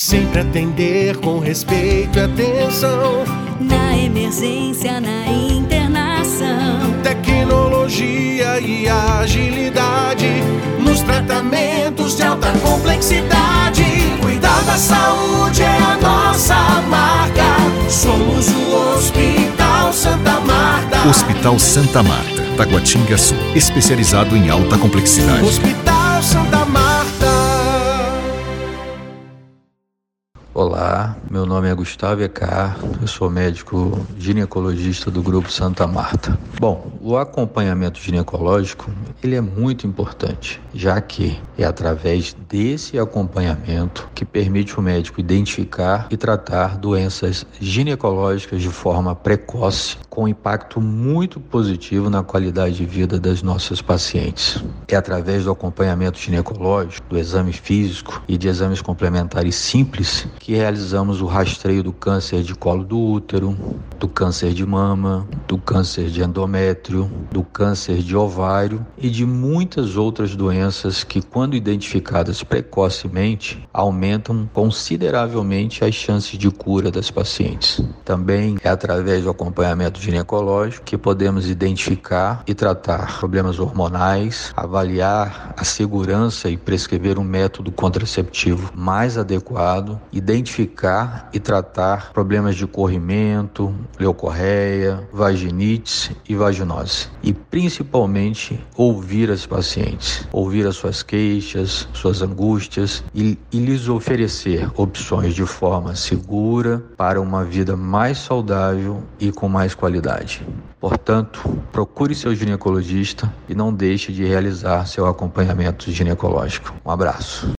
Sempre atender com respeito e atenção. Na emergência, na internação. Tecnologia e agilidade. Nos tratamentos de alta complexidade. Cuidar da saúde é a nossa marca. Somos o Hospital Santa Marta. Hospital Santa Marta, Taguatinga Sul. Especializado em alta complexidade. Hospital Santa Marta. Olá, meu nome é Gustavo Ecar, eu sou médico ginecologista do Grupo Santa Marta. Bom, o acompanhamento ginecológico ele é muito importante, já que é através desse acompanhamento que permite o médico identificar e tratar doenças ginecológicas de forma precoce, com impacto muito positivo na qualidade de vida das nossas pacientes. É através do acompanhamento ginecológico, do exame físico e de exames complementares simples que realizamos o rastreio do câncer de colo do útero, do câncer de mama, do câncer de endométrio, do câncer de ovário e de muitas outras doenças que, quando identificadas precocemente, aumentam consideravelmente as chances de cura das pacientes. Também é através do acompanhamento ginecológico que podemos identificar e tratar problemas hormonais, avaliar a segurança e prescrever um método contraceptivo mais adequado, identificar identificar e tratar problemas de corrimento, leucorreia, vaginites e vaginose. E principalmente ouvir as pacientes, ouvir as suas queixas, suas angústias e, e lhes oferecer opções de forma segura para uma vida mais saudável e com mais qualidade. Portanto, procure seu ginecologista e não deixe de realizar seu acompanhamento ginecológico. Um abraço.